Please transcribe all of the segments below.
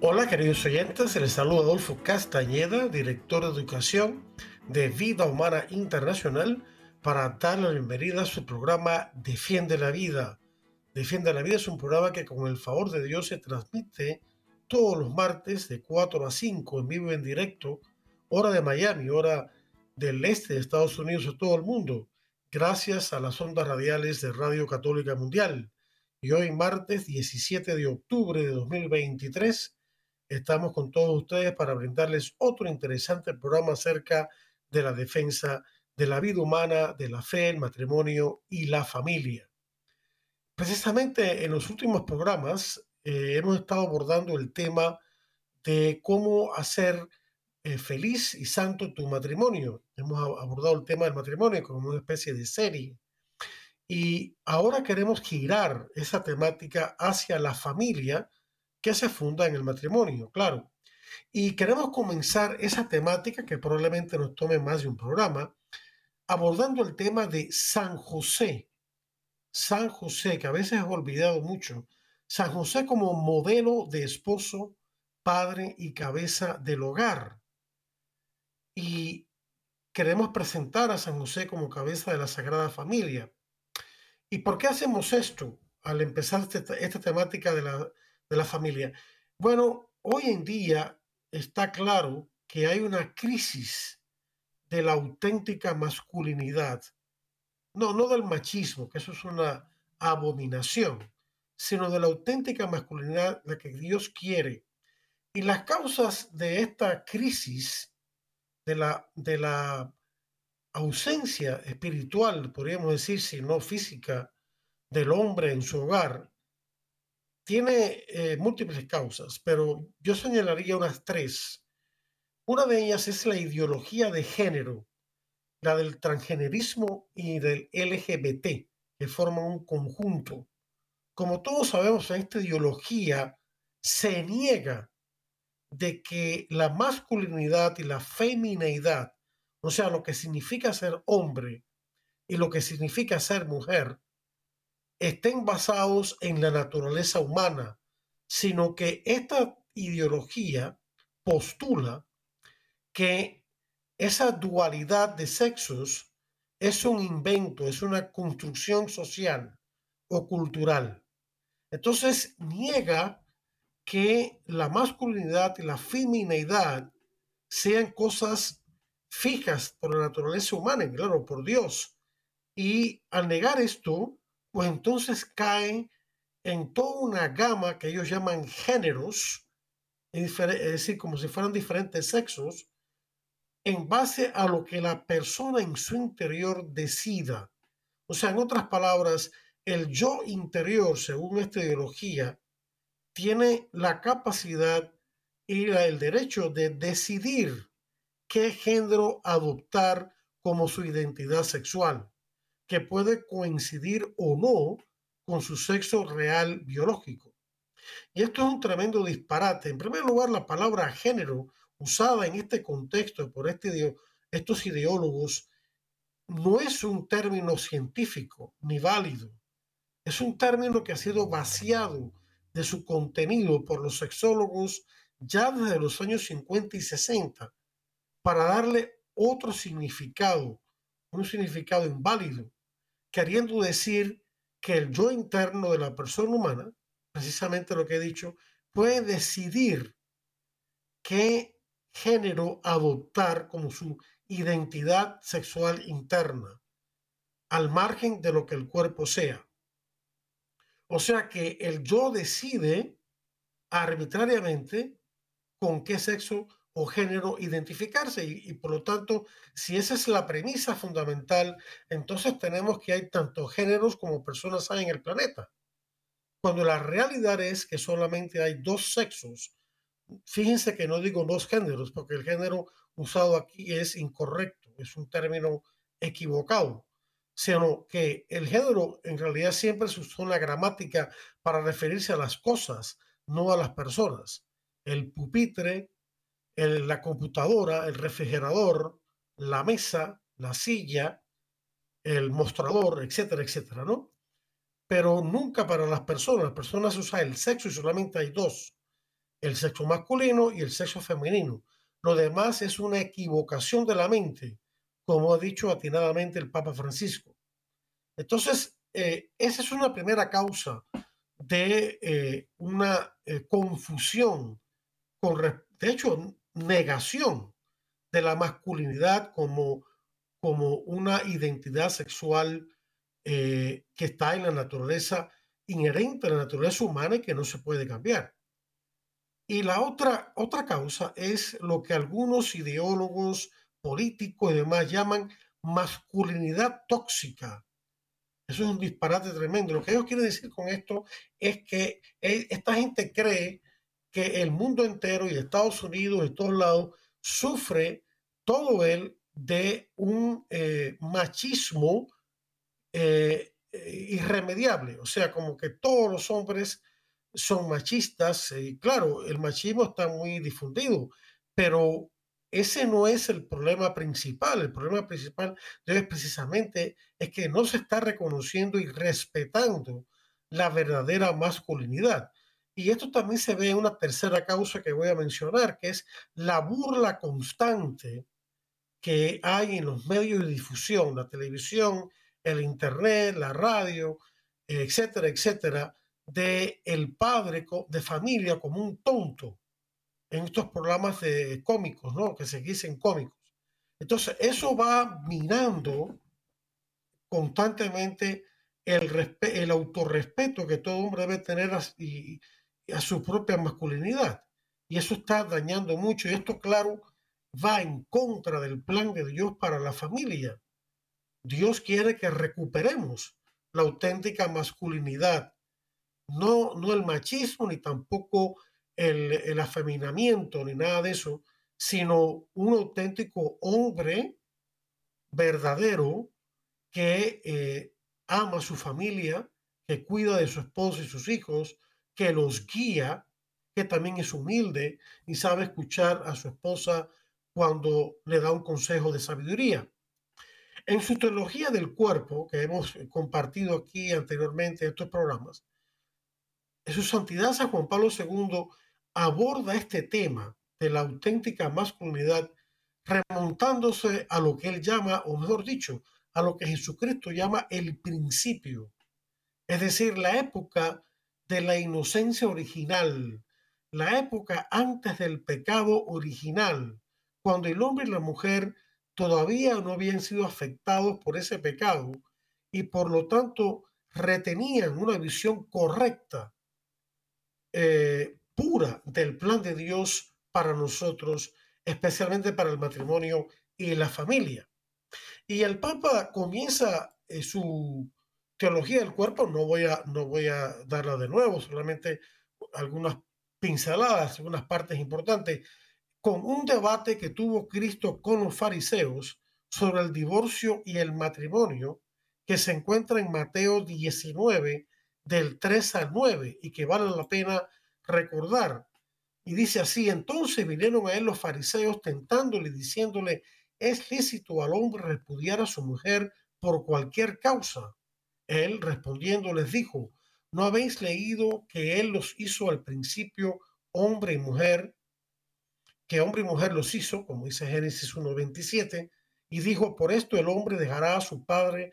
Hola queridos oyentes, les saluda Adolfo Castañeda, director de educación de Vida Humana Internacional, para darle la bienvenida a su programa Defiende la Vida. Defiende la Vida es un programa que con el favor de Dios se transmite todos los martes de 4 a 5 en vivo en directo, hora de Miami, hora del este de Estados Unidos a todo el mundo, gracias a las ondas radiales de Radio Católica Mundial. Y hoy martes 17 de octubre de 2023 estamos con todos ustedes para brindarles otro interesante programa acerca de la defensa de la vida humana, de la fe, el matrimonio y la familia. Precisamente en los últimos programas eh, hemos estado abordando el tema de cómo hacer eh, feliz y santo tu matrimonio. Hemos abordado el tema del matrimonio como una especie de serie. Y ahora queremos girar esa temática hacia la familia que se funda en el matrimonio, claro. Y queremos comenzar esa temática que probablemente nos tome más de un programa, abordando el tema de San José. San José, que a veces es olvidado mucho. San José como modelo de esposo, padre y cabeza del hogar. Y queremos presentar a San José como cabeza de la Sagrada Familia. ¿Y por qué hacemos esto al empezar este, esta temática de la, de la familia. Bueno, hoy en día está claro que hay una crisis de la auténtica masculinidad. No, no del machismo, que eso es una abominación, sino de la auténtica masculinidad, la que Dios quiere. Y las causas de esta crisis, de la, de la ausencia espiritual, podríamos decir, si no física, del hombre en su hogar, tiene eh, múltiples causas, pero yo señalaría unas tres. Una de ellas es la ideología de género, la del transgenerismo y del LGBT, que forman un conjunto. Como todos sabemos, esta ideología se niega de que la masculinidad y la femineidad, o sea, lo que significa ser hombre y lo que significa ser mujer, estén basados en la naturaleza humana, sino que esta ideología postula que esa dualidad de sexos es un invento, es una construcción social o cultural. Entonces niega que la masculinidad y la femineidad sean cosas fijas por la naturaleza humana, claro, por Dios. Y al negar esto, pues entonces caen en toda una gama que ellos llaman géneros, es decir, como si fueran diferentes sexos, en base a lo que la persona en su interior decida. O sea, en otras palabras, el yo interior, según esta ideología, tiene la capacidad y el derecho de decidir qué género adoptar como su identidad sexual que puede coincidir o no con su sexo real biológico. Y esto es un tremendo disparate. En primer lugar, la palabra género usada en este contexto por este, estos ideólogos no es un término científico ni válido. Es un término que ha sido vaciado de su contenido por los sexólogos ya desde los años 50 y 60 para darle otro significado, un significado inválido queriendo decir que el yo interno de la persona humana, precisamente lo que he dicho, puede decidir qué género adoptar como su identidad sexual interna, al margen de lo que el cuerpo sea. O sea que el yo decide arbitrariamente con qué sexo o género identificarse y, por lo tanto, si esa es la premisa fundamental, entonces tenemos que hay tanto géneros como personas hay en el planeta. cuando la realidad es que solamente hay dos sexos. Fíjense que no digo dos géneros, porque el género usado aquí es incorrecto, es un término equivocado, sino que el género en realidad siempre se usó en la gramática para referirse a las cosas, no a las personas. El pupitre, la computadora, el refrigerador, la mesa, la silla, el mostrador, etcétera, etcétera, ¿no? Pero nunca para las personas. Las personas usan el sexo y solamente hay dos, el sexo masculino y el sexo femenino. Lo demás es una equivocación de la mente, como ha dicho atinadamente el Papa Francisco. Entonces, eh, esa es una primera causa de eh, una eh, confusión, con, de hecho, negación de la masculinidad como, como una identidad sexual que está en la naturaleza inherente a la naturaleza humana y que no se puede cambiar. Y la otra, otra causa es lo que algunos ideólogos políticos y demás llaman masculinidad tóxica. Eso es un disparate tremendo. Lo que ellos quieren decir con esto es que e, esta gente cree que el mundo entero y Estados Unidos y todos lados sufre todo él de un eh, machismo eh, eh, irremediable. O sea, como que todos los hombres son machistas. Y claro, el machismo está muy difundido, pero ese no es el problema principal. El problema principal es precisamente es que no se está reconociendo y respetando la verdadera masculinidad. Y esto también se ve en una tercera causa que voy a mencionar, que es la burla constante que hay en los medios de difusión, la televisión, el internet, la radio, etcétera, etcétera, de el padre de familia como un tonto en estos programas de cómicos, ¿no? Que se dicen cómicos. Entonces, eso va minando constantemente el, el autorrespeto que todo hombre debe tener y, a su propia masculinidad. Y eso está dañando mucho. Y esto, claro, va en contra del plan de Dios para la familia. Dios quiere que recuperemos la auténtica masculinidad no, no el machismo ni tampoco el, afeminamiento ni nada de eso, sino un auténtico hombre verdadero que eh, ama a su familia, que cuida de su esposo y sus hijos, que los guía, que también es humilde y sabe escuchar a su esposa cuando le da un consejo de sabiduría. En su teología del cuerpo, que hemos compartido aquí anteriormente en estos programas, en su santidad San Juan Pablo II aborda este tema de la auténtica masculinidad remontándose a lo que él llama, o mejor dicho, a lo que Jesucristo llama el principio, es decir, la época de la inocencia original, la época antes del pecado original, cuando el hombre y la mujer todavía no habían sido afectados por ese pecado y por lo tanto retenían una visión correcta eh, pura del plan de Dios para nosotros, especialmente para el matrimonio y la familia. Y el Papa comienza eh, su teología del cuerpo, no voy, a, no voy a darla de nuevo, solamente algunas pinceladas, algunas partes importantes, con un debate que tuvo Cristo con los fariseos sobre el divorcio y el matrimonio, que se encuentra en Mateo 19, del 3 al 9 y que vale la pena recordar. Y dice así, entonces vinieron a él los fariseos tentándole, diciéndole, ¿es lícito al hombre repudiar a su mujer por cualquier causa? Él respondiendo les dijo, ¿no habéis leído que él los hizo al principio hombre y mujer? Que hombre y mujer los hizo, como dice Génesis 1.27, y dijo, por esto el hombre dejará a su padre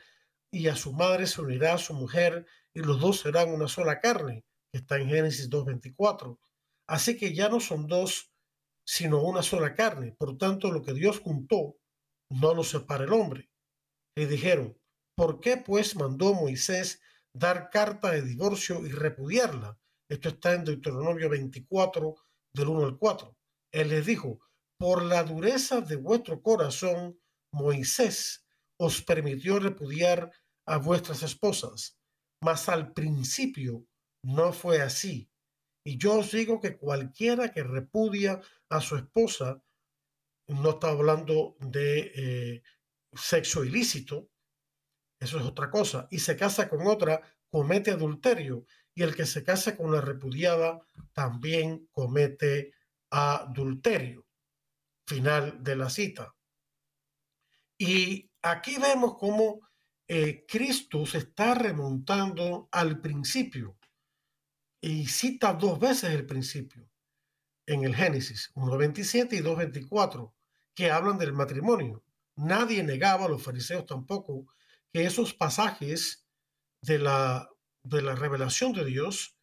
y a su madre se unirá a su mujer y los dos serán una sola carne, que está en Génesis 2.24. Así que ya no son dos, sino una sola carne. Por tanto, lo que Dios juntó, no lo separa el hombre. Le dijeron, ¿por qué pues mandó Moisés dar carta de divorcio y repudiarla? Esto está en Deuteronomio 24, del 1 al 4. Él les dijo, por la dureza de vuestro corazón, Moisés os permitió repudiar a vuestras esposas mas al principio no fue así. Y yo os digo que cualquiera que repudia a su esposa, no está hablando de eh, sexo ilícito, eso es otra cosa, y se casa con otra, comete adulterio, y el que se casa con la repudiada también comete adulterio. Final de la cita. Y aquí vemos cómo eh, Cristo se está remontando al principio y cita dos veces el principio en el Génesis 1.27 y 2.24, que hablan del matrimonio. Nadie negaba, los fariseos tampoco, que esos pasajes de la, de la revelación de Dios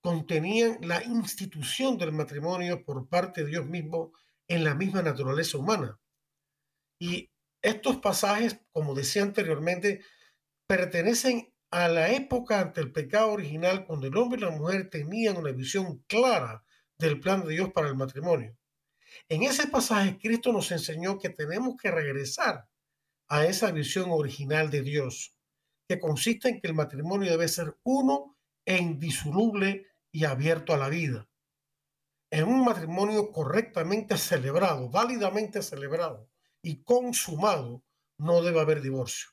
contenían la institución del matrimonio por parte de Dios mismo en la misma naturaleza humana. Y estos pasajes, como decía anteriormente, pertenecen a la época ante el pecado original, cuando el hombre y la mujer tenían una visión clara del plan de Dios para el matrimonio. En ese pasaje, Cristo nos enseñó que tenemos que regresar a esa visión original de Dios, que consiste en que el matrimonio debe ser uno e indisoluble y abierto a la vida. En un matrimonio correctamente celebrado, válidamente celebrado y consumado, no debe haber divorcio.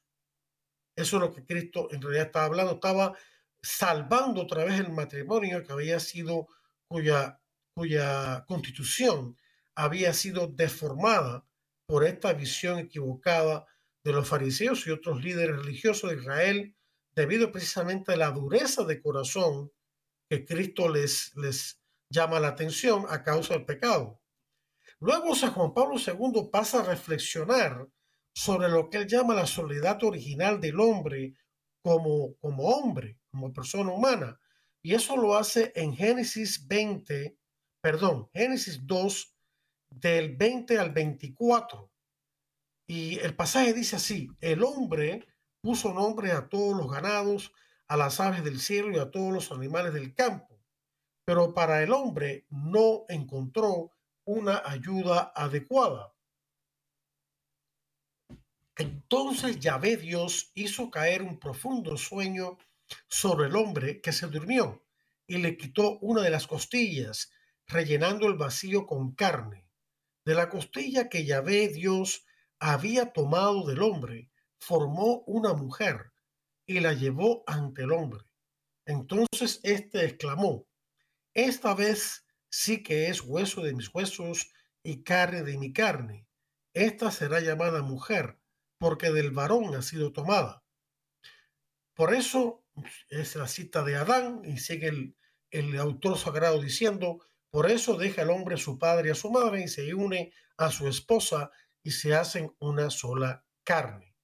Eso es lo que Cristo en realidad estaba hablando, estaba salvando otra vez el matrimonio que había sido, cuya, cuya constitución había sido deformada por esta visión equivocada de los fariseos y otros líderes religiosos de Israel, debido precisamente a la dureza de corazón que Cristo les, les llama la atención a causa del pecado. Luego San Juan Pablo II pasa a reflexionar sobre lo que él llama la soledad original del hombre como, como hombre, como persona humana. Y eso lo hace en Génesis 20, perdón, Génesis 2, del 20 al 24. Y el pasaje dice así, el hombre puso nombre a todos los ganados, a las aves del cielo y a todos los animales del campo, pero para el hombre no encontró una ayuda adecuada. Entonces Yahvé Dios hizo caer un profundo sueño sobre el hombre que se durmió y le quitó una de las costillas, rellenando el vacío con carne. De la costilla que Yahvé Dios había tomado del hombre, formó una mujer y la llevó ante el hombre. Entonces éste exclamó, esta vez sí que es hueso de mis huesos y carne de mi carne. Esta será llamada mujer, porque del varón ha sido tomada. Por eso es la cita de Adán y sigue el, el autor sagrado diciendo, por eso deja el hombre a su padre y a su madre y se une a su esposa y se hacen una sola carne.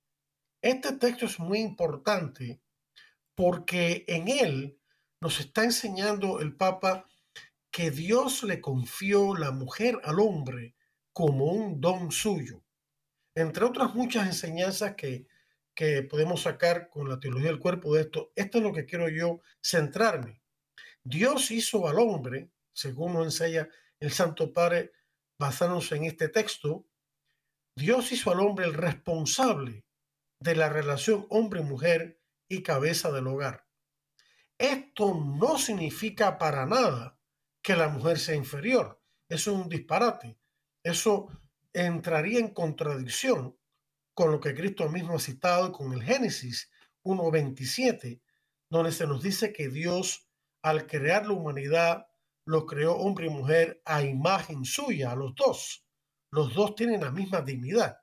Este texto es muy importante porque en él nos está enseñando el Papa que Dios le confió la mujer al hombre como un don suyo. Entre otras muchas enseñanzas que, que podemos sacar con la teología del cuerpo de esto, esto es lo que quiero yo centrarme. Dios hizo al hombre según nos enseña el Santo Padre basándose en este texto, Dios hizo al hombre el responsable de la relación hombre-mujer y cabeza del hogar. Esto no significa para nada que la mujer sea inferior. Eso es un disparate. Eso entraría en contradicción con lo que Cristo mismo ha citado con el Génesis 1.27, donde se nos dice que Dios, al crear la humanidad, lo creó hombre y mujer a imagen suya, a los dos. Los dos tienen la misma dignidad.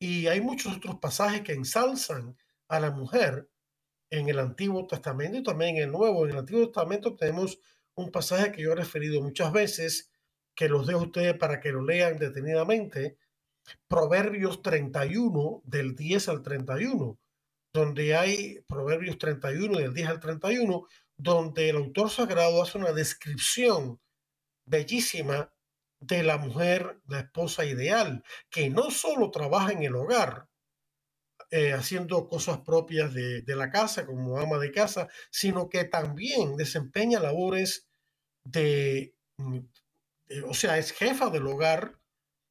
Y hay muchos otros pasajes que ensalzan a la mujer en el Antiguo Testamento y también en el Nuevo. En el Antiguo Testamento tenemos un pasaje que yo he referido muchas veces, que los dejo a ustedes para que lo lean detenidamente. Proverbios 31, del 10 al 31, donde hay Proverbios 31, del 10 al 31, donde el autor sagrado hace una descripción bellísima de la mujer, la esposa ideal, que no solo trabaja en el hogar, eh, haciendo cosas propias de, la casa como ama de casa, sino que también desempeña labores de, mm, o sea, es jefa del hogar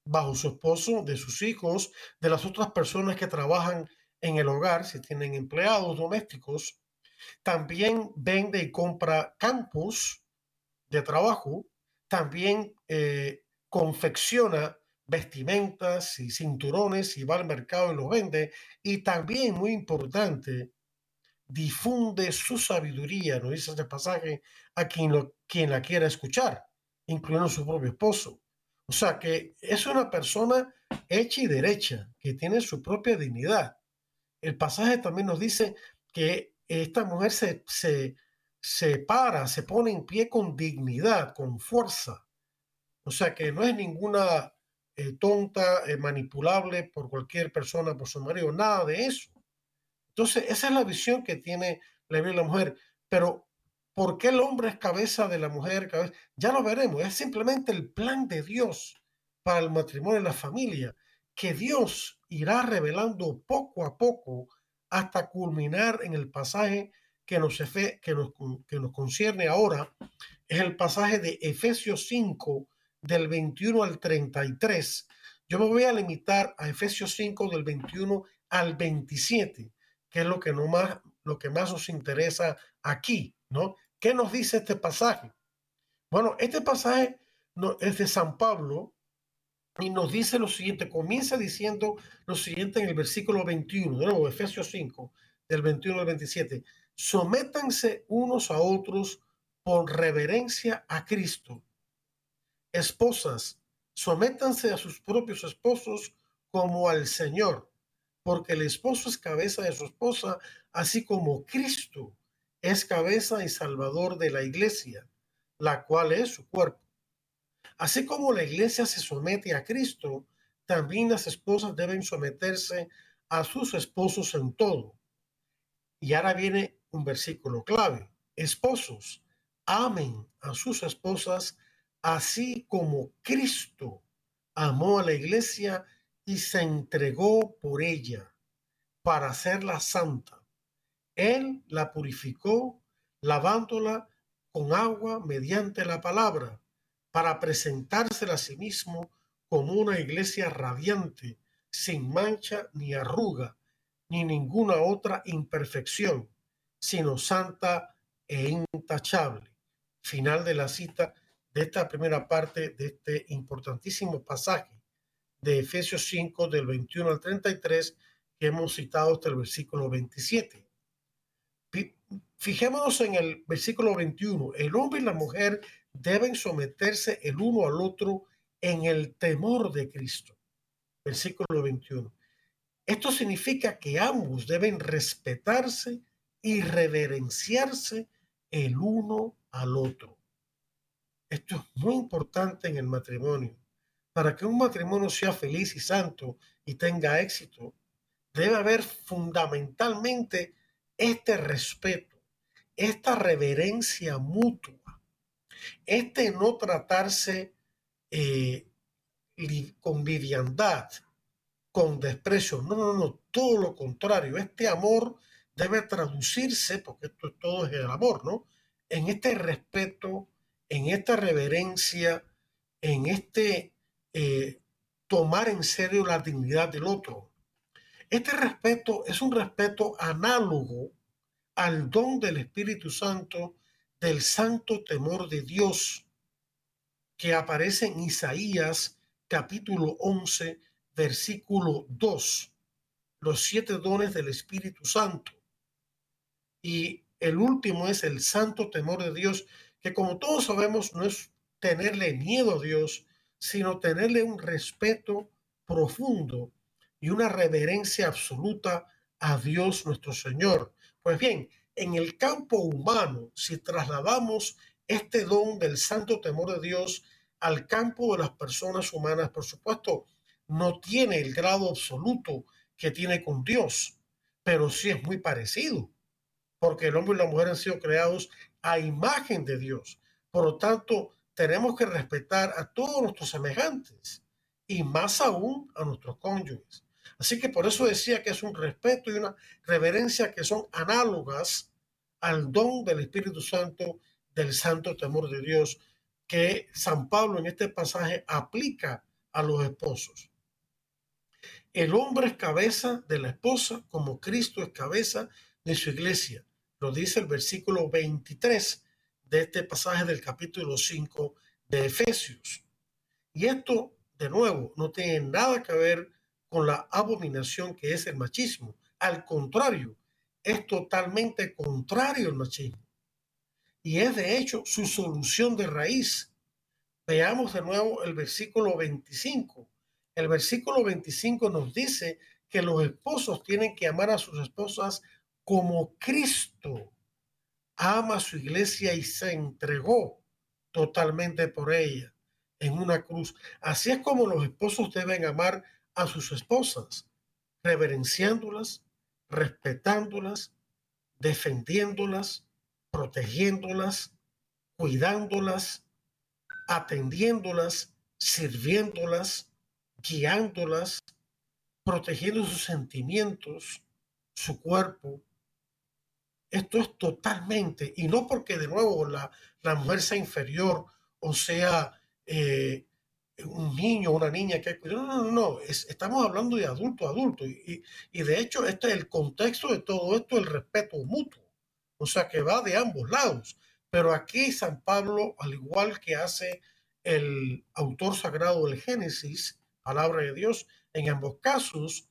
bajo su esposo, de sus hijos, de las otras personas que trabajan en el hogar, si tienen empleados domésticos, También vende y compra campos de trabajo. También eh, confecciona vestimentas y cinturones y va al mercado y los vende. Y también, muy importante, difunde su sabiduría, nos dice este pasaje, a quien, lo, quien la quiera escuchar, incluyendo su propio esposo. O sea que es una persona hecha y derecha, que tiene su propia dignidad. El pasaje también nos dice que esta mujer se, se, se para, se pone en pie con dignidad, con fuerza. O sea que no es ninguna eh, tonta, eh, manipulable por cualquier persona, por su marido, nada de eso. Entonces, esa es la visión que tiene la Biblia de la mujer. Pero, ¿por qué el hombre es cabeza de la mujer? Ya lo veremos. Es simplemente el plan de Dios para el matrimonio y la familia, que Dios irá revelando poco a poco hasta culminar en el pasaje que nos, que nos, que nos concierne ahora. Es el pasaje de Efesios 5, del 21 al 33. Yo me voy a limitar a Efesios 5, del 21 al 27 que es lo que, no más, lo que más nos interesa aquí, ¿no? ¿Qué nos dice este pasaje? Bueno, este pasaje no, es de San Pablo y nos dice lo siguiente, comienza diciendo lo siguiente en el versículo 21, de nuevo, Efesios 5, del 21 al 27. Sométanse unos a otros por reverencia a Cristo. Esposas, sométanse a sus propios esposos como al Señor porque el esposo es cabeza de su esposa, así como Cristo es cabeza y salvador de la iglesia, la cual es su cuerpo. Así como la iglesia se somete a Cristo, también las esposas deben someterse a sus esposos en todo. Y ahora viene un versículo clave. Esposos, amen a sus esposas así como Cristo amó a la iglesia y se entregó por ella para hacerla santa. Él la purificó lavándola con agua mediante la palabra para presentársela a sí mismo como una iglesia radiante, sin mancha ni arruga, ni ninguna otra imperfección, sino santa e intachable. Final de la cita de esta primera parte de este importantísimo pasaje de Efesios 5 del 21 al 33 que hemos citado hasta el versículo 27. Fijémonos en el versículo 21. El hombre y la mujer deben someterse el uno al otro en el temor de Cristo. Versículo 21. Esto significa que ambos deben respetarse y reverenciarse el uno al otro. Esto es muy importante en el matrimonio para que un matrimonio sea feliz y santo y tenga éxito, debe haber fundamentalmente este respeto, esta reverencia mutua, este no tratarse eh, con viviandad, con desprecio. No, no, no, todo lo contrario. Este amor debe traducirse, porque esto todo es el amor, ¿no? En este respeto, en esta reverencia, en este eh, tomar en serio la dignidad del otro. Este respeto es un respeto análogo al don del Espíritu Santo, del santo temor de Dios, que aparece en Isaías capítulo 11, versículo 2, los siete dones del Espíritu Santo. Y el último es el santo temor de Dios, que como todos sabemos no es tenerle miedo a Dios, sino tenerle un respeto profundo y una reverencia absoluta a Dios nuestro Señor. Pues bien, en el campo humano, si trasladamos este don del santo temor de Dios al campo de las personas humanas, por supuesto, no tiene el grado absoluto que tiene con Dios, pero sí es muy parecido, porque el hombre y la mujer han sido creados a imagen de Dios. Por lo tanto, tenemos que respetar a todos nuestros semejantes y más aún a nuestros cónyuges. Así que por eso decía que es un respeto y una reverencia que son análogas al don del Espíritu Santo, del santo temor de Dios, que San Pablo en este pasaje aplica a los esposos. El hombre es cabeza de la esposa como Cristo es cabeza de su iglesia. Lo dice el versículo 23 de este pasaje del capítulo 5 de Efesios. Y esto, de nuevo, no tiene nada que ver con la abominación que es el machismo. Al contrario, es totalmente contrario al machismo. Y es de hecho su solución de raíz. Veamos de nuevo el versículo 25. El versículo 25 nos dice que los esposos tienen que amar a sus esposas como Cristo ama a su iglesia y se entregó totalmente por ella en una cruz. Así es como los esposos deben amar a sus esposas, reverenciándolas, respetándolas, defendiéndolas, protegiéndolas, cuidándolas, atendiéndolas, sirviéndolas, guiándolas, protegiendo sus sentimientos, su cuerpo. Esto es totalmente, y no porque de nuevo la, la mujer sea inferior o sea eh, un niño o una niña que no, no, no, no. estamos hablando de adulto a adulto. Y, y, de hecho, este es el contexto de todo esto, el respeto mutuo. O sea, que va de ambos lados. Pero aquí San Pablo, al igual que hace el autor sagrado del Génesis, palabra de Dios, en ambos casos,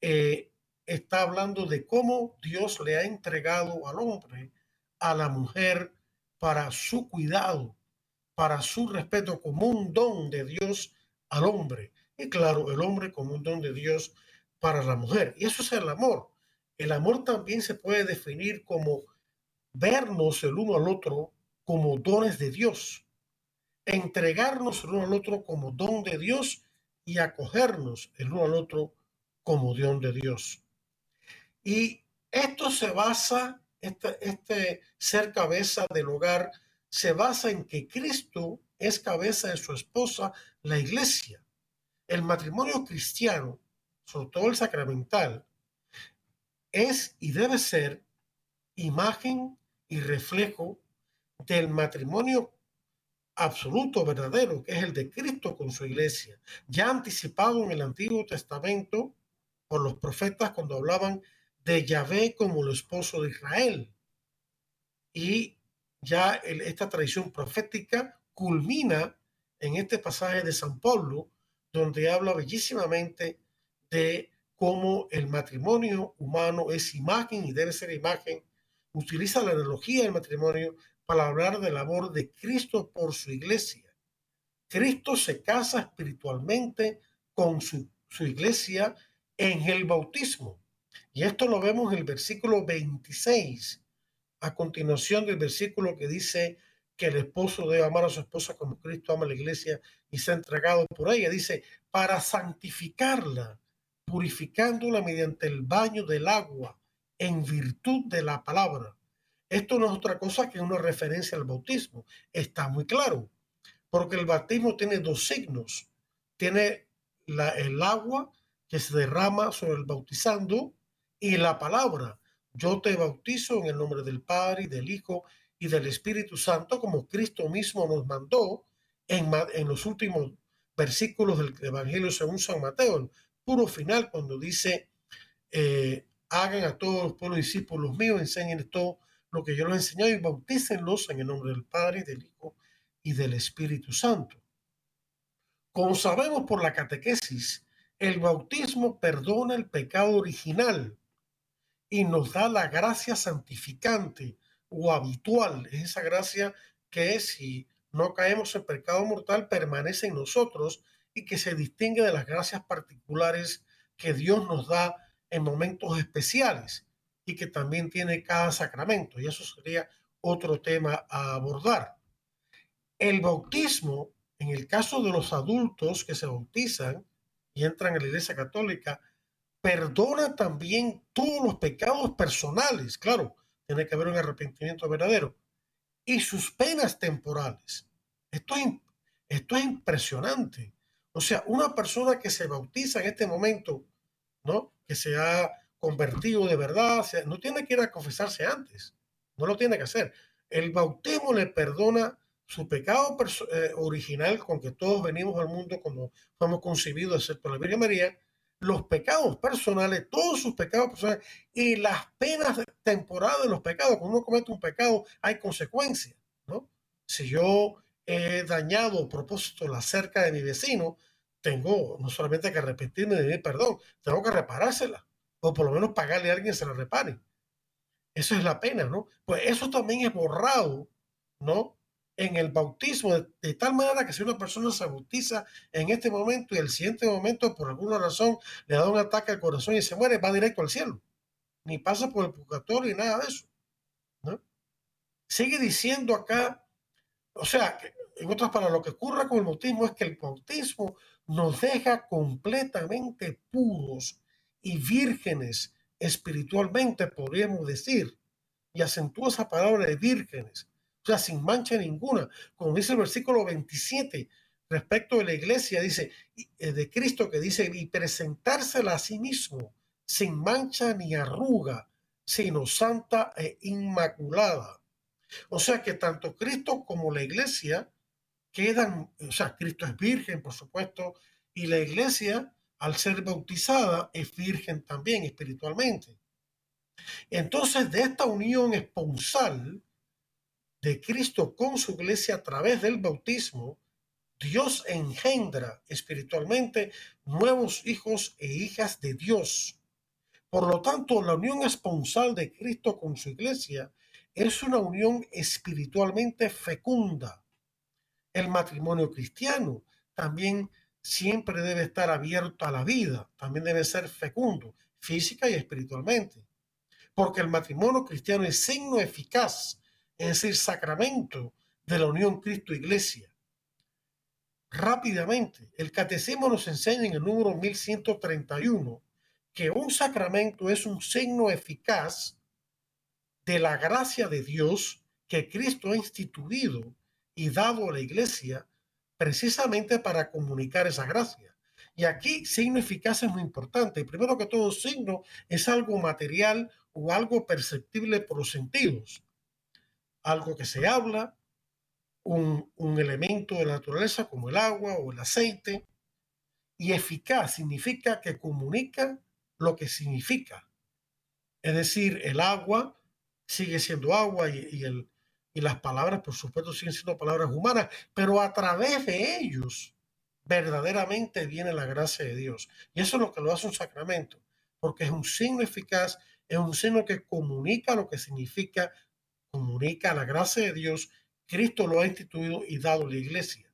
eh, está hablando de cómo Dios le ha entregado al hombre, a la mujer, para su cuidado, para su respeto como un don de Dios al hombre. Y claro, el hombre como un don de Dios para la mujer. Y eso es el amor. El amor también se puede definir como vernos el uno al otro como dones de Dios, entregarnos el uno al otro como don de Dios y acogernos el uno al otro como don de Dios. Y esto se basa, este, este ser cabeza del hogar, se basa en que Cristo es cabeza de su esposa, la iglesia. El matrimonio cristiano, sobre todo el sacramental, es y debe ser imagen y reflejo del matrimonio absoluto, verdadero, que es el de Cristo con su iglesia, ya anticipado en el Antiguo Testamento por los profetas cuando hablaban de Yahvé como el esposo de Israel. Y ya esta tradición profética culmina en este pasaje de San Pablo, donde habla bellísimamente de cómo el matrimonio humano es imagen y debe ser imagen. Utiliza la analogía del matrimonio para hablar del amor de Cristo por su iglesia. Cristo se casa espiritualmente con su, su iglesia en el bautismo. Y esto lo vemos en el versículo 26, a continuación del versículo que dice que el esposo debe amar a su esposa como Cristo ama a la iglesia y se ha entregado por ella. Dice, para santificarla, purificándola mediante el baño del agua, en virtud de la palabra esto no es otra cosa que una referencia al bautismo. Está muy claro, porque el bautismo tiene dos signos. Tiene el agua que se derrama sobre el bautizando y la palabra. Yo te bautizo en el nombre del Padre y del Hijo y del Espíritu Santo, como Cristo mismo nos mandó en, los últimos versículos del Evangelio según San Mateo, el puro final, cuando dice, eh, hagan a todos los pueblos discípulos míos, enseñen todo lo que yo les enseñado y bautícenlos en el nombre del Padre, del Hijo y del Espíritu Santo. Como sabemos por la catequesis, el bautismo perdona el pecado original y nos da la gracia santificante o habitual. Es esa gracia que si no caemos en pecado mortal permanece en nosotros y que se distingue de las gracias particulares que Dios nos da en momentos especiales y que también tiene cada sacramento. Y eso sería otro tema a abordar. El bautismo, en el caso de los adultos que se bautizan y entran a la Iglesia Católica, perdona también todos los pecados personales. Claro, tiene que haber un arrepentimiento verdadero. Y sus penas temporales. Esto es, esto es impresionante. O sea, una persona que se bautiza en este momento, ¿no? Que se ha convertido de verdad, no tiene que ir a confesarse antes, no lo tiene que hacer. El bautismo le perdona su pecado eh, original con que todos venimos al mundo cuando fuimos concebidos, excepto la Virgen María, los pecados personales, todos sus pecados personales y las penas temporales de los pecados. Cuando uno comete un pecado, hay consecuencias, ¿no? Si yo he dañado a propósito la cerca de mi vecino, tengo no solamente que arrepentirme de mi perdón, tengo que reparársela, o por lo menos pagarle a alguien que se la repare. Eso es la pena, ¿no? Pues eso también es borrado, ¿no? En el bautismo, de, tal manera que si una persona se bautiza en este momento y el siguiente momento, por alguna razón, le da un ataque al corazón y se muere, va directo al cielo. Ni pasa por el purgatorio ni nada de eso. ¿no? Sigue diciendo acá, o sea, en otras palabras, lo que ocurre con el bautismo es que el bautismo nos deja completamente puros y vírgenes espiritualmente, podríamos decir, y acentúa esa palabra de vírgenes, o sea, sin mancha ninguna, como dice el versículo 27 respecto de la iglesia, dice, eh, de Cristo que dice, y presentársela a sí mismo, sin mancha ni arruga, sino santa e inmaculada. O sea que tanto Cristo como la iglesia quedan, o sea, Cristo es virgen, por supuesto, y la iglesia al ser bautizada, es virgen también espiritualmente. Entonces, de esta unión esponsal de Cristo con su iglesia a través del bautismo, Dios engendra espiritualmente nuevos hijos e hijas de Dios. Por lo tanto, la unión esponsal de Cristo con su iglesia es una unión espiritualmente fecunda. El matrimonio cristiano también siempre debe estar abierto a la vida, también debe ser fecundo, física y espiritualmente. Porque el matrimonio cristiano es signo eficaz, es decir, sacramento de la unión Cristo-Iglesia. Rápidamente, el catecismo nos enseña en el número 1131 que un sacramento es un signo eficaz de la gracia de Dios que Cristo ha instituido y dado a la iglesia precisamente para comunicar esa gracia. Y aquí signo eficaz es muy importante. Primero que todo, signo es algo material o algo perceptible por los sentidos. Algo que se habla, un, un elemento de la naturaleza como el agua o el aceite. Y eficaz significa que comunica lo que significa. Es decir, el agua sigue siendo agua y, el, y las palabras, por supuesto, siguen siendo palabras humanas, pero a través de ellos verdaderamente viene la gracia de Dios. Y eso es lo que lo hace un sacramento, porque es un signo eficaz, es un signo que comunica lo que significa, comunica la gracia de Dios. Cristo lo ha instituido y dado la iglesia.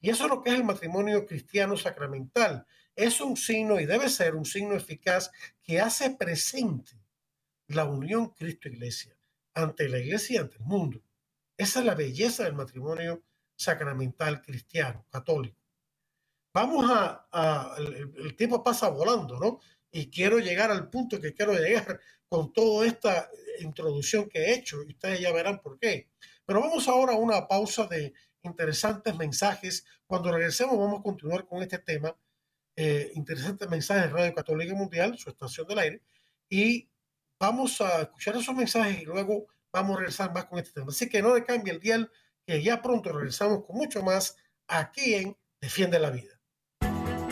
Y eso es lo que es el matrimonio cristiano sacramental. Es un signo y debe ser un signo eficaz que hace presente la unión Cristo-Iglesia ante la iglesia y ante el mundo. Esa es la belleza del matrimonio sacramental cristiano, católico. Vamos a, el, tiempo pasa volando, ¿no? Y quiero llegar al punto que quiero llegar con toda esta introducción que he hecho, y ustedes ya verán por qué. Pero vamos ahora a una pausa de interesantes mensajes. Cuando regresemos vamos a continuar con este tema, eh, interesantes mensajes de Radio Católica Mundial, su estación del aire, y vamos a escuchar esos mensajes y luego vamos a regresar más con este tema. Así que no le cambie el dial, que ya pronto regresamos con mucho más aquí en Defiende la Vida.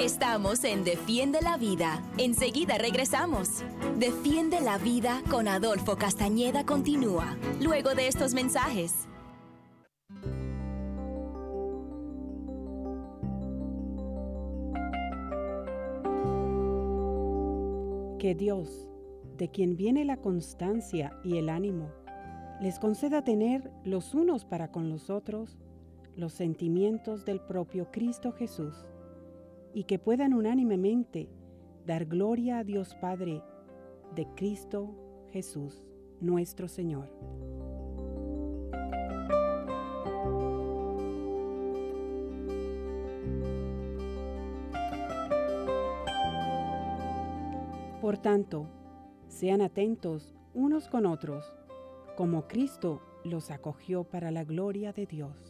Estamos en Defiende la Vida. Enseguida regresamos. Defiende la Vida con Adolfo Castañeda continúa, luego de estos mensajes. Que Dios, de quien viene la constancia y el ánimo, les conceda tener los unos para con los otros los sentimientos del propio Cristo Jesús y que puedan unánimemente dar gloria a Dios Padre de Cristo Jesús, nuestro Señor. Por tanto, sean atentos unos con otros como Cristo los acogió para la gloria de Dios.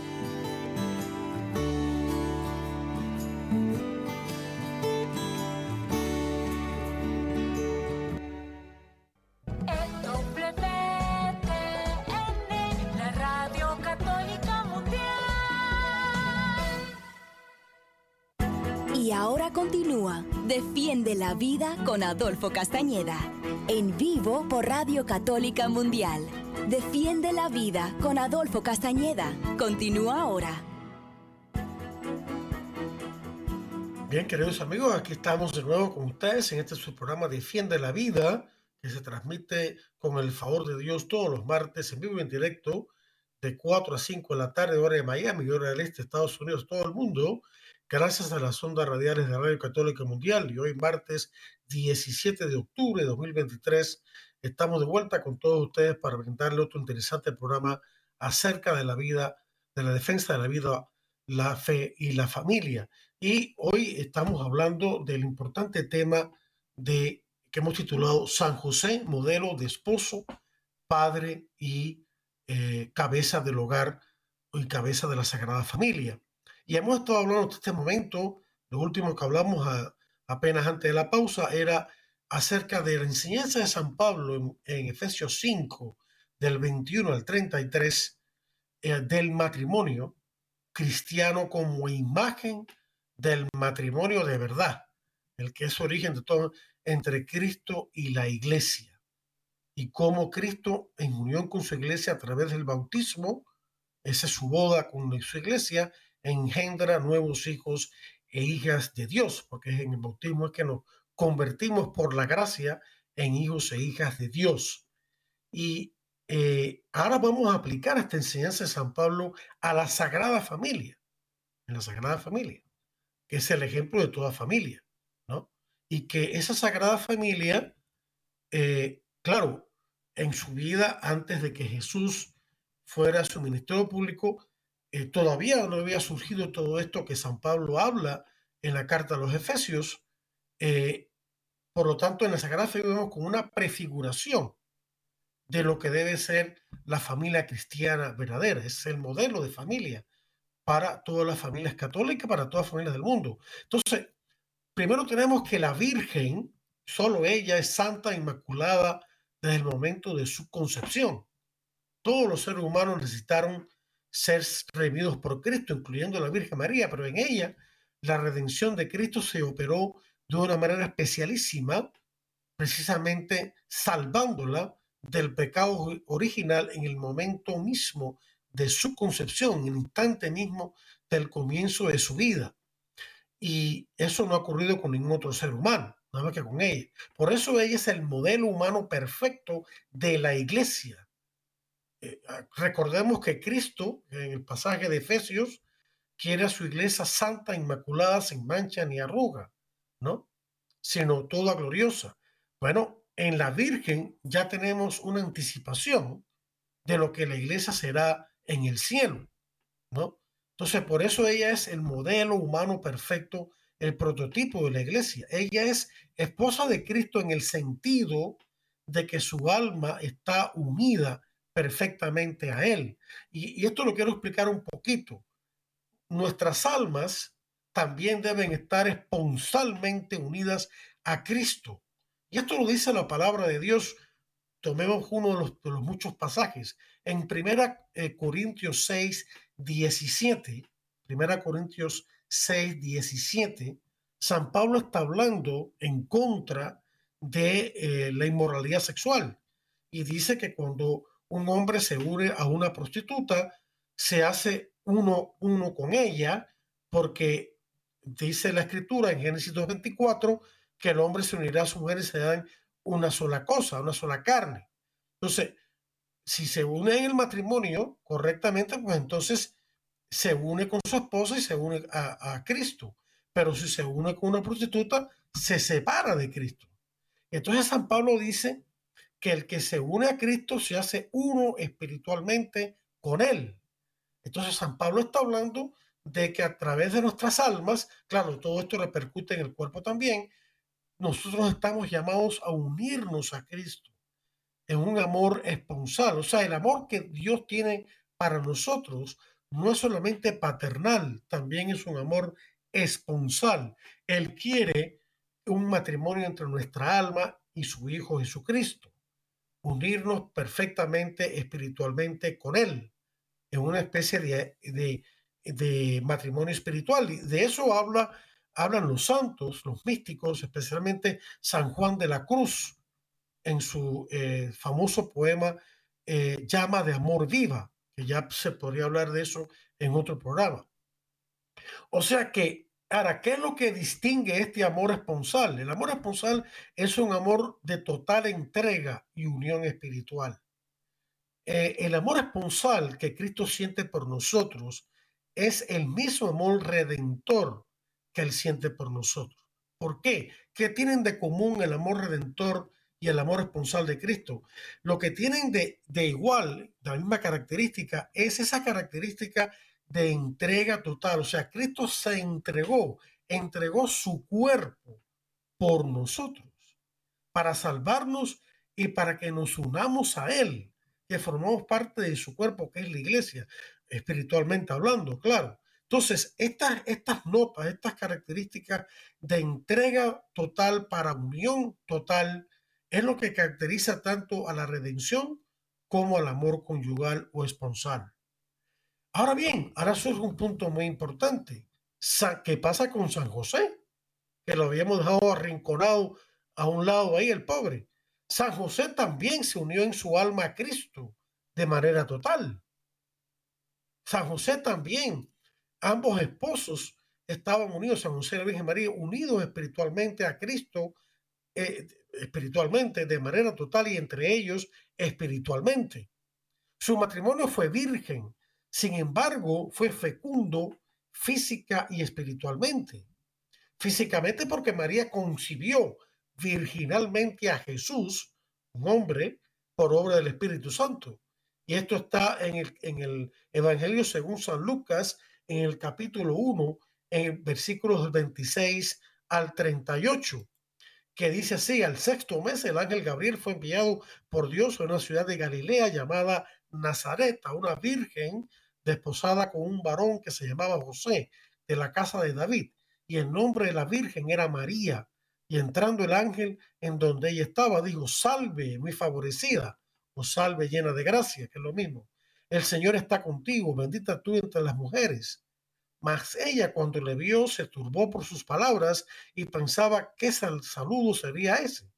La vida con Adolfo Castañeda. En vivo por Radio Católica Mundial. Defiende la vida con Adolfo Castañeda. Continúa ahora. Bien, queridos amigos, aquí estamos de nuevo con ustedes en este su programa Defiende la vida, que se transmite con el favor de Dios todos los martes en vivo y en directo de 4 a 5 de la tarde, hora de Miami, hora del este, Estados Unidos, todo el mundo gracias a las ondas radiales de Radio Católica Mundial. Y hoy, martes 17 de octubre de 2023, estamos de vuelta con todos ustedes para brindarle otro interesante programa acerca de la vida, de la defensa de la vida, la fe y la familia. Y hoy estamos hablando del importante tema de que hemos titulado San José, modelo de esposo, padre y eh, cabeza del hogar y cabeza de la Sagrada Familia. Y hemos estado hablando en este momento, lo último que hablamos apenas antes de la pausa era acerca de la enseñanza de San Pablo en, Efesios 5, del 21 al 33, eh, del matrimonio cristiano como imagen del matrimonio de verdad, el que es origen de todo entre Cristo y la iglesia, y cómo Cristo en unión con su iglesia a través del bautismo, esa es su boda con su iglesia, engendra nuevos hijos e hijas de Dios, porque en el bautismo es que nos convertimos por la gracia en hijos e hijas de Dios. Y eh, ahora vamos a aplicar esta enseñanza de San Pablo a la Sagrada Familia, en la Sagrada Familia, que es el ejemplo de toda familia, ¿no? Y que esa Sagrada Familia, eh, claro, en su vida, antes de que Jesús fuera su ministerio público, eh, todavía no había surgido todo esto que San Pablo habla en la carta a los Efesios. Eh, por lo tanto, en la Sagrada Fe vemos como una prefiguración de lo que debe ser la familia cristiana verdadera. Es el modelo de familia para todas las familias católicas, para todas las familias del mundo. Entonces, primero tenemos que la Virgen, solo ella es santa, inmaculada desde el momento de su concepción. Todos los seres humanos necesitaron ser redimidos por Cristo, incluyendo la Virgen María, pero en ella la redención de Cristo se operó de una manera especialísima, precisamente salvándola del pecado original en el momento mismo de su concepción, en el instante mismo del comienzo de su vida. Y eso no ha ocurrido con ningún otro ser humano, nada más que con ella. Por eso ella es el modelo humano perfecto de la iglesia. Eh, ah, recordemos que Cristo, en el pasaje de Efesios, quiere a su iglesia santa, inmaculada, sin mancha ni arruga, ¿no? sino toda gloriosa. Bueno, en la Virgen ya tenemos una anticipación de lo que la iglesia será en el cielo, ¿no? Entonces, por eso ella es el modelo humano perfecto, el prototipo de la iglesia. Ella es esposa de Cristo en el sentido de que su alma está unida perfectamente a Él. Y, esto lo quiero explicar un poquito. Nuestras almas también deben estar esponsalmente unidas a Cristo. Y esto lo dice la palabra de Dios. Tomemos uno de los, de los muchos pasajes. En Primera eh, Corintios 6, 17, Primera Corintios 6, 17, San Pablo está hablando en contra de eh, la inmoralidad sexual y dice que cuando un hombre se une a una prostituta, se hace uno, uno con ella porque dice la escritura en Génesis 2.24 que el hombre se unirá a su mujer y se dan una sola cosa, una sola carne. Entonces, si se une en el matrimonio correctamente, pues entonces se une con su esposa y se une a, a Cristo. Pero si se une con una prostituta, se separa de Cristo. Entonces San Pablo dice que el que se une a Cristo se hace uno espiritualmente con Él. Entonces San Pablo está hablando de que a través de nuestras almas, claro, todo esto repercute en el cuerpo también, nosotros estamos llamados a unirnos a Cristo en un amor esponsal. O sea, el amor que Dios tiene para nosotros no es solamente paternal, también es un amor esponsal. Él quiere un matrimonio entre nuestra alma y su Hijo Jesucristo, unirnos perfectamente espiritualmente con Él, en una especie de, de matrimonio espiritual. Y de eso habla, hablan los santos, los místicos, especialmente San Juan de la Cruz, en su eh, famoso poema eh, Llama de Amor Viva, que ya se podría hablar de eso en otro programa. O sea que, ahora, ¿qué es lo que distingue este amor esponsal? El amor esponsal es un amor de total entrega y unión espiritual. Eh, el amor esponsal que Cristo siente por nosotros es el mismo amor redentor que Él siente por nosotros. ¿Por qué? ¿Qué tienen de común el amor redentor y el amor esponsal de Cristo? Lo que tienen de, de igual, de la misma característica, es esa característica de entrega total. O sea, Cristo se entregó, entregó su cuerpo por nosotros, para salvarnos y para que nos unamos a Él, que formamos parte de su cuerpo, que es la iglesia espiritualmente hablando, claro. Entonces, estas, estas notas, estas características de entrega total para unión total, es lo que caracteriza tanto a la redención como al amor conyugal o esponsal. Ahora bien, ahora surge un punto muy importante. ¿Qué pasa con San José? Que lo habíamos dejado arrinconado a un lado ahí, el pobre. San José también se unió en su alma a Cristo de manera total. San José también. Ambos esposos estaban unidos, San José y la Virgen María, unidos espiritualmente a Cristo, eh, espiritualmente, de manera total y entre ellos espiritualmente. Su matrimonio fue virgen, sin embargo, fue fecundo física y espiritualmente. Físicamente porque María concibió virginalmente a Jesús, un hombre, por obra del Espíritu Santo. Y esto está en el, en el Evangelio según San Lucas, en el capítulo 1, en versículos 26 al 38, que dice así, al sexto mes el ángel Gabriel fue enviado por Dios a una ciudad de Galilea llamada Nazaret, a una virgen desposada con un varón que se llamaba José, de la casa de David, y el nombre de la virgen era María. Y entrando el ángel en donde ella estaba, dijo, salve, muy favorecida o salve llena de gracia, que es lo mismo. El Señor está contigo, bendita tú entre las mujeres. Mas ella cuando le vio se turbó por sus palabras y pensaba qué saludo sería ese.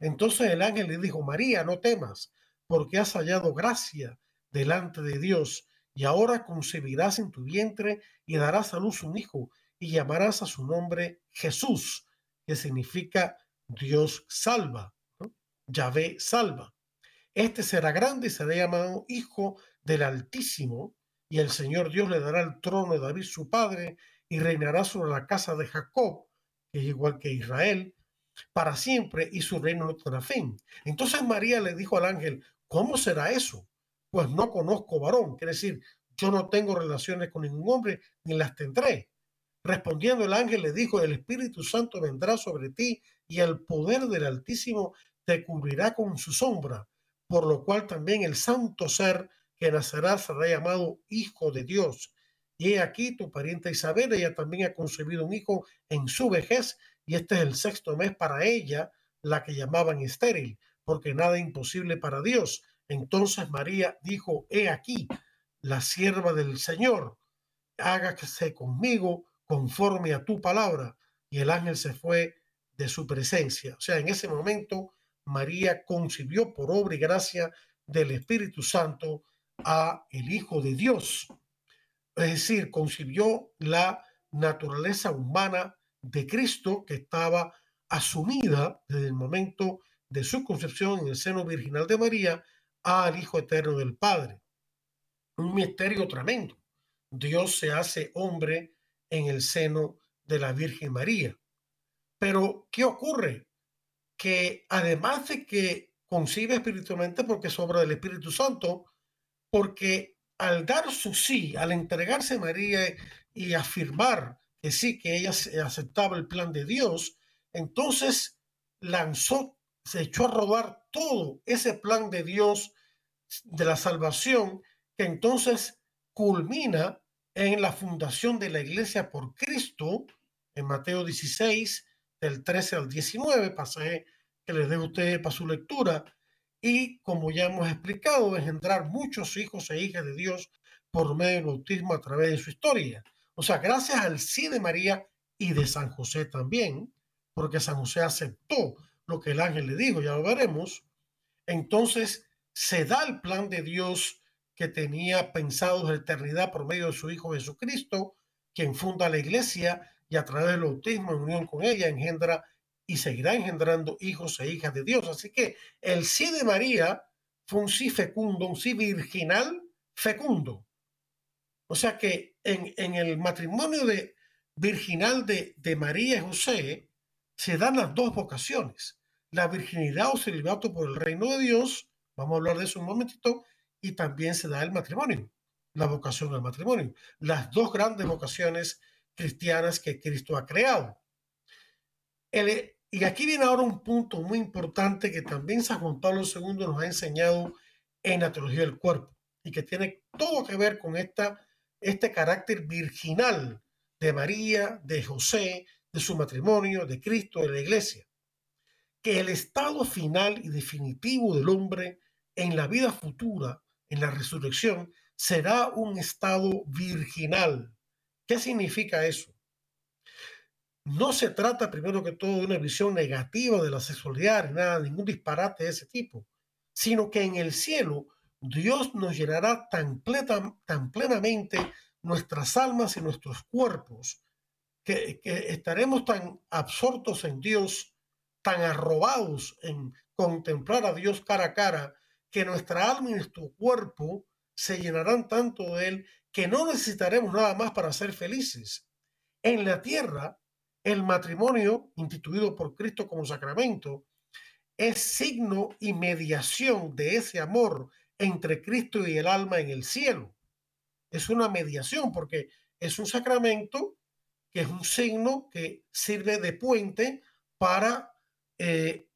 Entonces el ángel le dijo, María, no temas, porque has hallado gracia delante de Dios, y ahora concebirás en tu vientre y darás a luz un hijo, y llamarás a su nombre Jesús, que significa Dios salva, Yahvé salva. Este será grande y será llamado Hijo del Altísimo, y el Señor Dios le dará el trono de David su padre, y reinará sobre la casa de Jacob, que es igual que Israel, para siempre y su reino no tendrá fin. Entonces María le dijo al ángel, ¿cómo será eso? Pues no conozco varón, quiere decir, yo no tengo relaciones con ningún hombre ni las tendré. Respondiendo el ángel le dijo, el Espíritu Santo vendrá sobre ti y el poder del Altísimo te cubrirá con su sombra, por lo cual también el santo ser que nacerá será llamado Hijo de Dios. Y he aquí tu pariente Isabel, ella también ha concebido un hijo en su vejez, y este es el sexto mes para ella, la que llamaban estéril, porque nada imposible para Dios. Entonces María dijo, he aquí, la sierva del Señor, hágase conmigo conforme a tu palabra. Y el ángel se fue de su presencia. O sea, en ese momento María concibió por obra y gracia del Espíritu Santo a el Hijo de Dios. Es decir, concibió la naturaleza humana de Cristo que estaba asumida desde el momento de su concepción en el seno virginal de María al Hijo Eterno del Padre. Un misterio tremendo. Dios se hace hombre en el seno de la Virgen María. Pero, ¿qué ocurre? Que además de que concibe espiritualmente porque es obra del Espíritu Santo, porque al dar su sí, al entregarse a María y afirmar que sí, que ella aceptaba el plan de Dios, entonces lanzó, se echó a rodar todo ese plan de Dios de la salvación, que entonces culmina en la fundación de la iglesia por Cristo, en Mateo 16, del 13 al 19, pasaje que les dejo a ustedes para su lectura, y como ya hemos explicado, engendrar muchos hijos e hijas de Dios por medio del bautismo a través de su historia. O sea, gracias al sí de María y de San José también, porque San José aceptó lo que el ángel le dijo, ya lo veremos, entonces se da el plan de Dios que tenía pensado de eternidad por medio de su Hijo Jesucristo, quien funda la iglesia y a través del bautismo en unión con ella engendra y seguirá engendrando hijos e hijas de Dios. Así que el sí de María fue un sí fecundo, un sí virginal fecundo. O sea que en, el matrimonio de, virginal de, de María y José se dan las dos vocaciones, la virginidad o celibato por el reino de Dios, vamos a hablar de eso un momentito, y también se da el matrimonio, la vocación del matrimonio, las dos grandes vocaciones cristianas que Cristo ha creado. y aquí viene ahora un punto muy importante que también San Juan Pablo II nos ha enseñado en la teología del cuerpo y que tiene todo que ver con esta este carácter virginal de María, de José, de su matrimonio, de Cristo, de la iglesia. Que el estado final y definitivo del hombre en la vida futura, en la resurrección, será un estado virginal. ¿Qué significa eso? No se trata primero que todo de una visión negativa de la sexualidad, nada, ningún disparate de ese tipo, sino que en el cielo Dios nos llenará tan, tan plenamente nuestras almas y nuestros cuerpos que, estaremos tan absortos en Dios, tan arrobados en contemplar a Dios cara a cara, que nuestra alma y nuestro cuerpo se llenarán tanto de Él que no necesitaremos nada más para ser felices. En la tierra, el matrimonio instituido por Cristo como sacramento es signo y mediación de ese amor entre Cristo y el alma en el cielo. Es una mediación porque es un sacramento que es un signo que sirve de puente para, eh,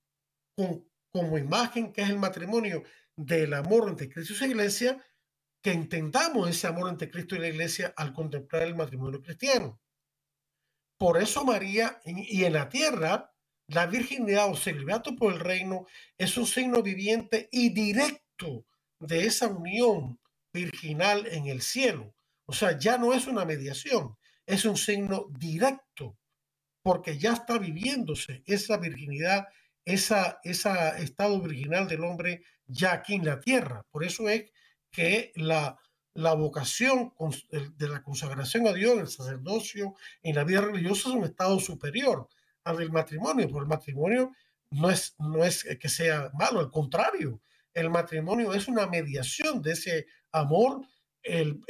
como imagen que es el matrimonio del amor entre Cristo y su iglesia, que entendamos ese amor entre Cristo y la iglesia al contemplar el matrimonio cristiano. Por eso María y en la tierra, la virginidad o celibato por el reino es un signo viviente y directo de esa unión virginal en el cielo. O sea, ya no es una mediación, es un signo directo, porque ya está viviéndose esa virginidad, esa, esa estado virginal del hombre ya aquí en la tierra. Por eso es que la, la vocación de la consagración a Dios, el sacerdocio en la vida religiosa es un estado superior al del matrimonio, porque el matrimonio no es, no es que sea malo, al contrario, el matrimonio es una mediación de ese amor, el,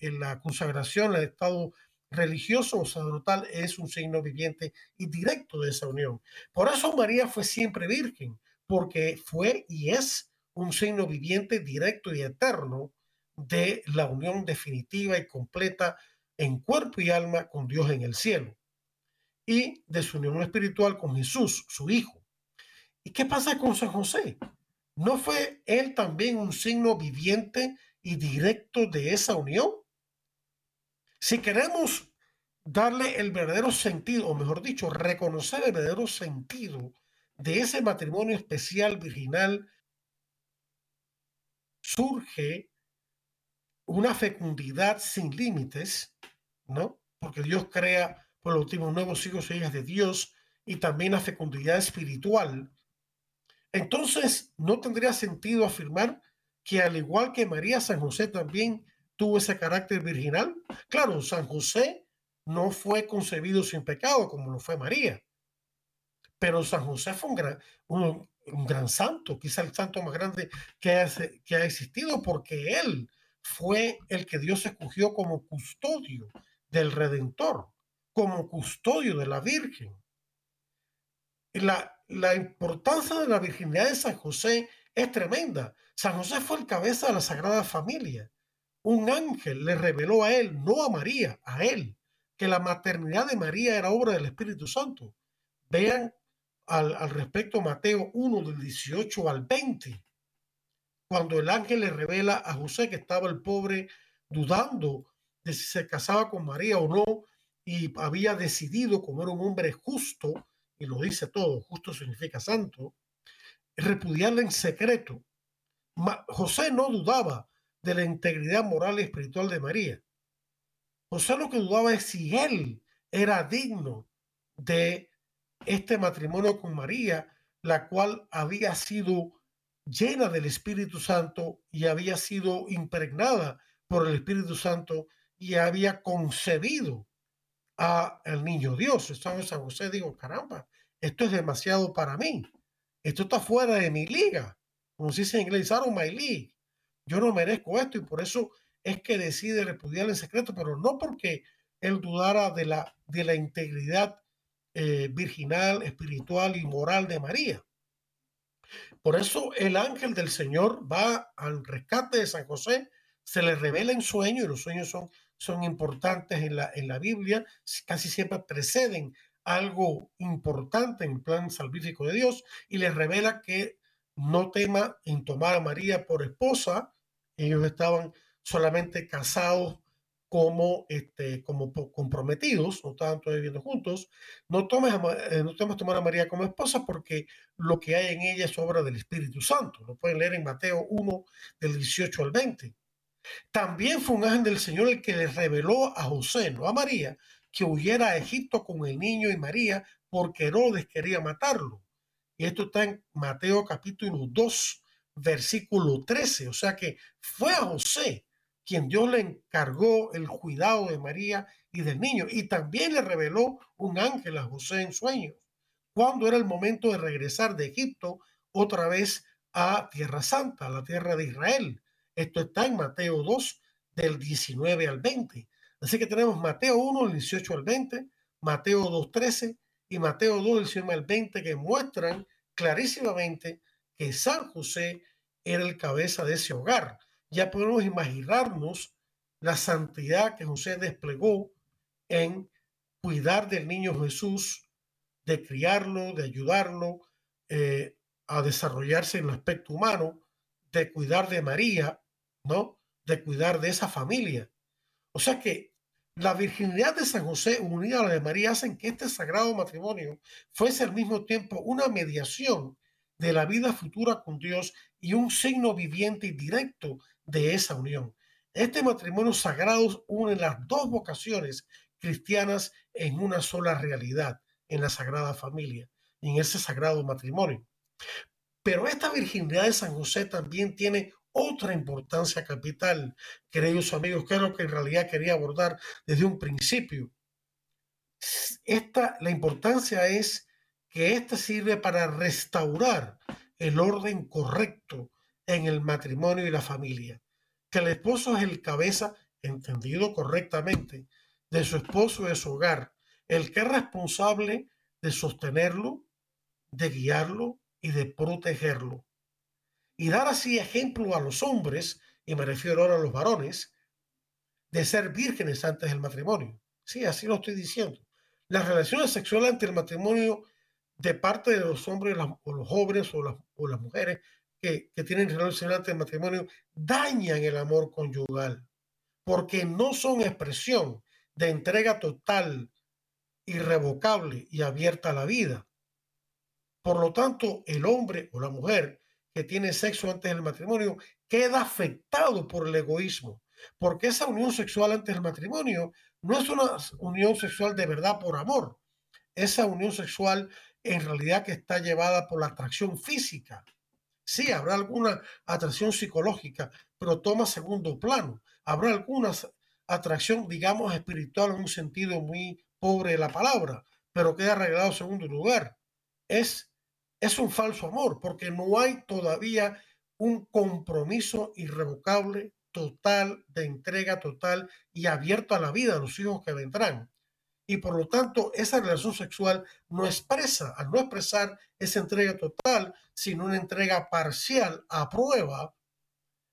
la consagración, el estado religioso o sacerdotal es un signo viviente y directo de esa unión. Por eso María fue siempre virgen, porque fue y es un signo viviente, directo y eterno de la unión definitiva y completa en cuerpo y alma con Dios en el cielo y de su unión espiritual con Jesús, su Hijo. ¿Y qué pasa con San José? ¿No fue él también un signo viviente y directo de esa unión? Si queremos darle el verdadero sentido, o mejor dicho, reconocer el verdadero sentido de ese matrimonio especial virginal, surge una fecundidad sin límites, ¿no? Porque Dios crea por los últimos nuevos hijos e hijas de Dios y también la fecundidad espiritual entonces, ¿no tendría sentido afirmar que al igual que María, San José también tuvo ese carácter virginal? Claro, San José no fue concebido sin pecado como lo fue María, pero San José fue un gran, un, gran santo, quizá el santo más grande que que ha existido, porque él fue el que Dios escogió como custodio del Redentor, como custodio de la Virgen. La, la importancia de la virginidad de San José es tremenda. San José fue el cabeza de la Sagrada Familia. Un ángel le reveló a él, no a María, a él, que la maternidad de María era obra del Espíritu Santo. Vean al, respecto Mateo 1 del 18 al 20, cuando el ángel le revela a José que estaba el pobre dudando de si se casaba con María o no y había decidido, como era un hombre justo, y lo dice todo, justo significa santo, repudiarla en secreto. José no dudaba de la integridad moral y espiritual de María. José lo que dudaba es si él era digno de este matrimonio con María, la cual había sido llena del Espíritu Santo y había sido impregnada por el Espíritu Santo y había concebido a el niño Dios. Entonces San José digo, caramba, esto es demasiado para mí. Esto está fuera de mi liga. Como se dice en inglés, out my league. Yo no merezco esto y por eso es que decide repudiar en secreto, pero no porque él dudara de la, de la integridad eh, virginal, espiritual y moral de María. Por eso el ángel del Señor va al rescate de San José, se le revela en sueño, y los sueños son, son importantes en la, en la Biblia, casi siempre preceden algo importante en el plan salvífico de Dios y les revela que no tema en tomar a María por esposa. Ellos estaban solamente casados como, este, como comprometidos, no estaban todavía viviendo juntos. No tomes, eh, no tomes tomar a María como esposa porque lo que hay en ella es obra del Espíritu Santo. Lo pueden leer en Mateo 1, del 18 al 20. También fue un ángel del Señor el que le reveló a José, no a María, que huyera a Egipto con el niño y María porque Herodes quería matarlo. Y esto está en Mateo capítulo 2, versículo 13. O sea que fue a José quien Dios le encargó el cuidado de María y del niño. Y también le reveló un ángel a José en sueños, cuando era el momento de regresar de Egipto otra vez a Tierra Santa, a la tierra de Israel. Esto está en Mateo 2, del 19 al 20. Así que tenemos Mateo 1, del 18 al 20, Mateo 2, 13 y Mateo 2, del 19 al 20, que muestran clarísimamente que San José era el cabeza de ese hogar. Ya podemos imaginarnos la santidad que José desplegó en cuidar del niño Jesús, de criarlo, de ayudarlo eh, a desarrollarse en el aspecto humano, de cuidar de María, ¿no? De cuidar de esa familia. O sea que la virginidad de San José unida a la de María hacen que este sagrado matrimonio fuese al mismo tiempo una mediación de la vida futura con Dios y un signo viviente y directo de esa unión. Este matrimonio sagrado une las dos vocaciones cristianas en una sola realidad, en la Sagrada Familia, en ese sagrado matrimonio. Pero esta virginidad de San José también tiene otra importancia capital, queridos amigos, que es lo que en realidad quería abordar desde un principio. Esta, la importancia es que ésta sirve para restaurar el orden correcto en el matrimonio y la familia, que el esposo es el cabeza, entendido correctamente, de su esposo y de su hogar, el que es responsable de sostenerlo, de guiarlo y de protegerlo. Y dar así ejemplo a los hombres, y me refiero ahora a los varones, de ser vírgenes antes del matrimonio. Sí, así lo estoy diciendo. Las relaciones sexuales ante el matrimonio de parte de los hombres o los jóvenes o las, o las mujeres que, que tienen relaciones antes del matrimonio dañan el amor conyugal porque no son expresión de entrega total, irrevocable y abierta a la vida. Por lo tanto, el hombre o la mujer que tiene sexo antes del matrimonio queda afectado por el egoísmo, porque esa unión sexual antes del matrimonio no es una unión sexual de verdad por amor. Esa unión sexual en realidad que está llevada por la atracción física. Sí, habrá alguna atracción psicológica, pero toma segundo plano. Habrá alguna atracción, digamos, espiritual en un sentido muy pobre de la palabra, pero queda arreglado segundo lugar. Es, es un falso amor, porque no hay todavía un compromiso irrevocable, total, de entrega total y abierto a la vida de los hijos que vendrán. Y por lo tanto, esa relación sexual no expresa, al no expresar esa entrega total, sino una entrega parcial a prueba,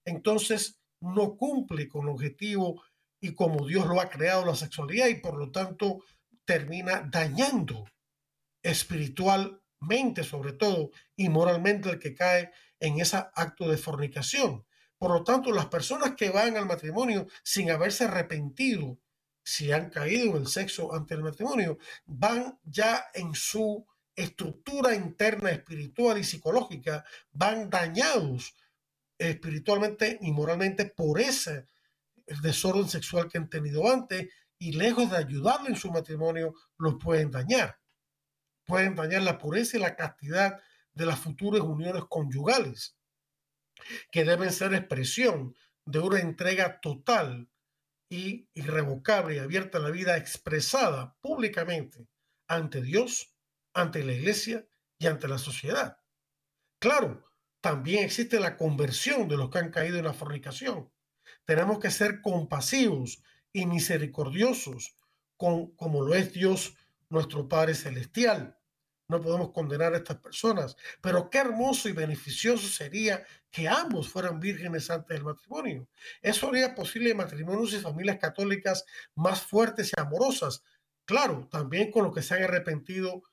entonces no cumple con el objetivo y como Dios lo ha creado la sexualidad y por lo tanto termina dañando espiritualmente sobre todo y moralmente el que cae en ese acto de fornicación. Por lo tanto, las personas que van al matrimonio sin haberse arrepentido, si han caído en el sexo ante el matrimonio, van ya en su estructura interna espiritual y psicológica, van dañados espiritualmente y moralmente por ese desorden sexual que han tenido antes y lejos de ayudarle en su matrimonio, los pueden dañar. Pueden dañar la pureza y la castidad de las futuras uniones conyugales, que deben ser expresión de una entrega total y irrevocable y abierta la vida expresada públicamente ante Dios, ante la iglesia y ante la sociedad. Claro, también existe la conversión de los que han caído en la fornicación. Tenemos que ser compasivos y misericordiosos con, como lo es Dios nuestro Padre Celestial. No podemos condenar a estas personas, pero qué hermoso y beneficioso sería que ambos fueran vírgenes antes del matrimonio. Eso haría posible matrimonios y familias católicas más fuertes y amorosas. Claro, también con los que se han arrepentido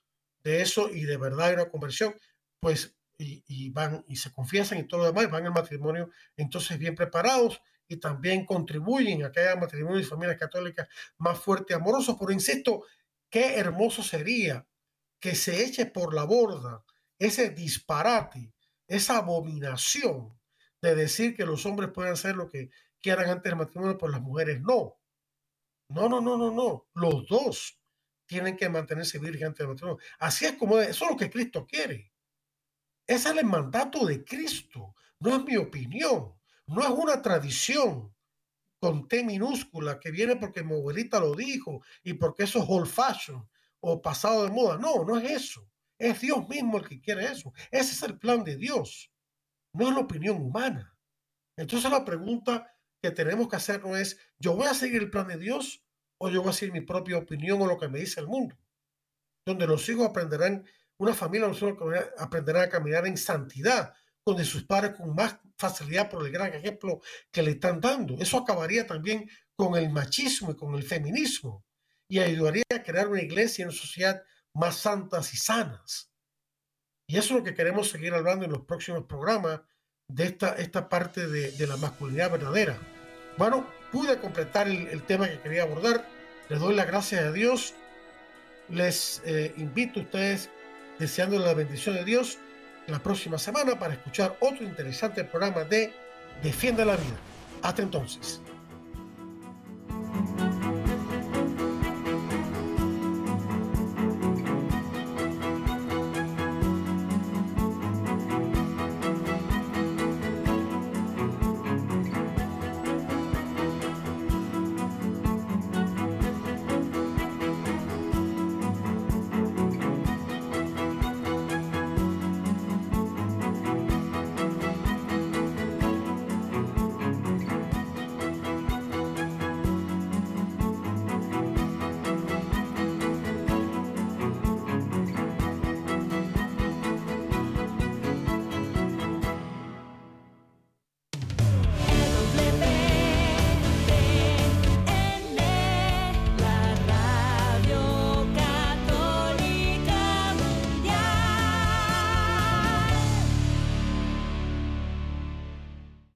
de eso y de verdad hay una conversión, pues y, van y se confiesan y todo lo demás, van al matrimonio entonces bien preparados y también contribuyen a que haya matrimonios y familias católicas más fuertes y amorosos. Pero insisto, qué hermoso sería que se eche por la borda ese disparate, esa abominación de decir que los hombres pueden hacer lo que quieran antes del matrimonio, pero las mujeres no. No, no, no, no, no. Los dos tienen que mantenerse virgen antes del matrimonio. Así es como eso es lo que Cristo quiere. Ese es el mandato de Cristo. No es mi opinión. No es una tradición con T minúscula que viene porque mi lo dijo y porque eso es old fashion o pasado de moda. No, no es eso. Es Dios mismo el que quiere eso. Ese es el plan de Dios. No es la opinión humana. Entonces la pregunta que tenemos que hacernos es, ¿yo voy a seguir el plan de Dios o yo voy a seguir mi propia opinión o lo que me dice el mundo? Donde los hijos aprenderán, una familia los hijos aprenderán a caminar en santidad, donde sus padres con más facilidad por el gran ejemplo que le están dando. Eso acabaría también con el machismo y con el feminismo y ayudaría a crear una iglesia y una sociedad más santas y sanas. Y eso es lo que queremos seguir hablando en los próximos programas de esta, esta parte de, la masculinidad verdadera. Bueno, pude completar el, tema que quería abordar. Les doy las gracias a Dios. Les eh, invito a ustedes, deseando la bendición de Dios, la próxima semana para escuchar otro interesante programa de Defiende la Vida. Hasta entonces.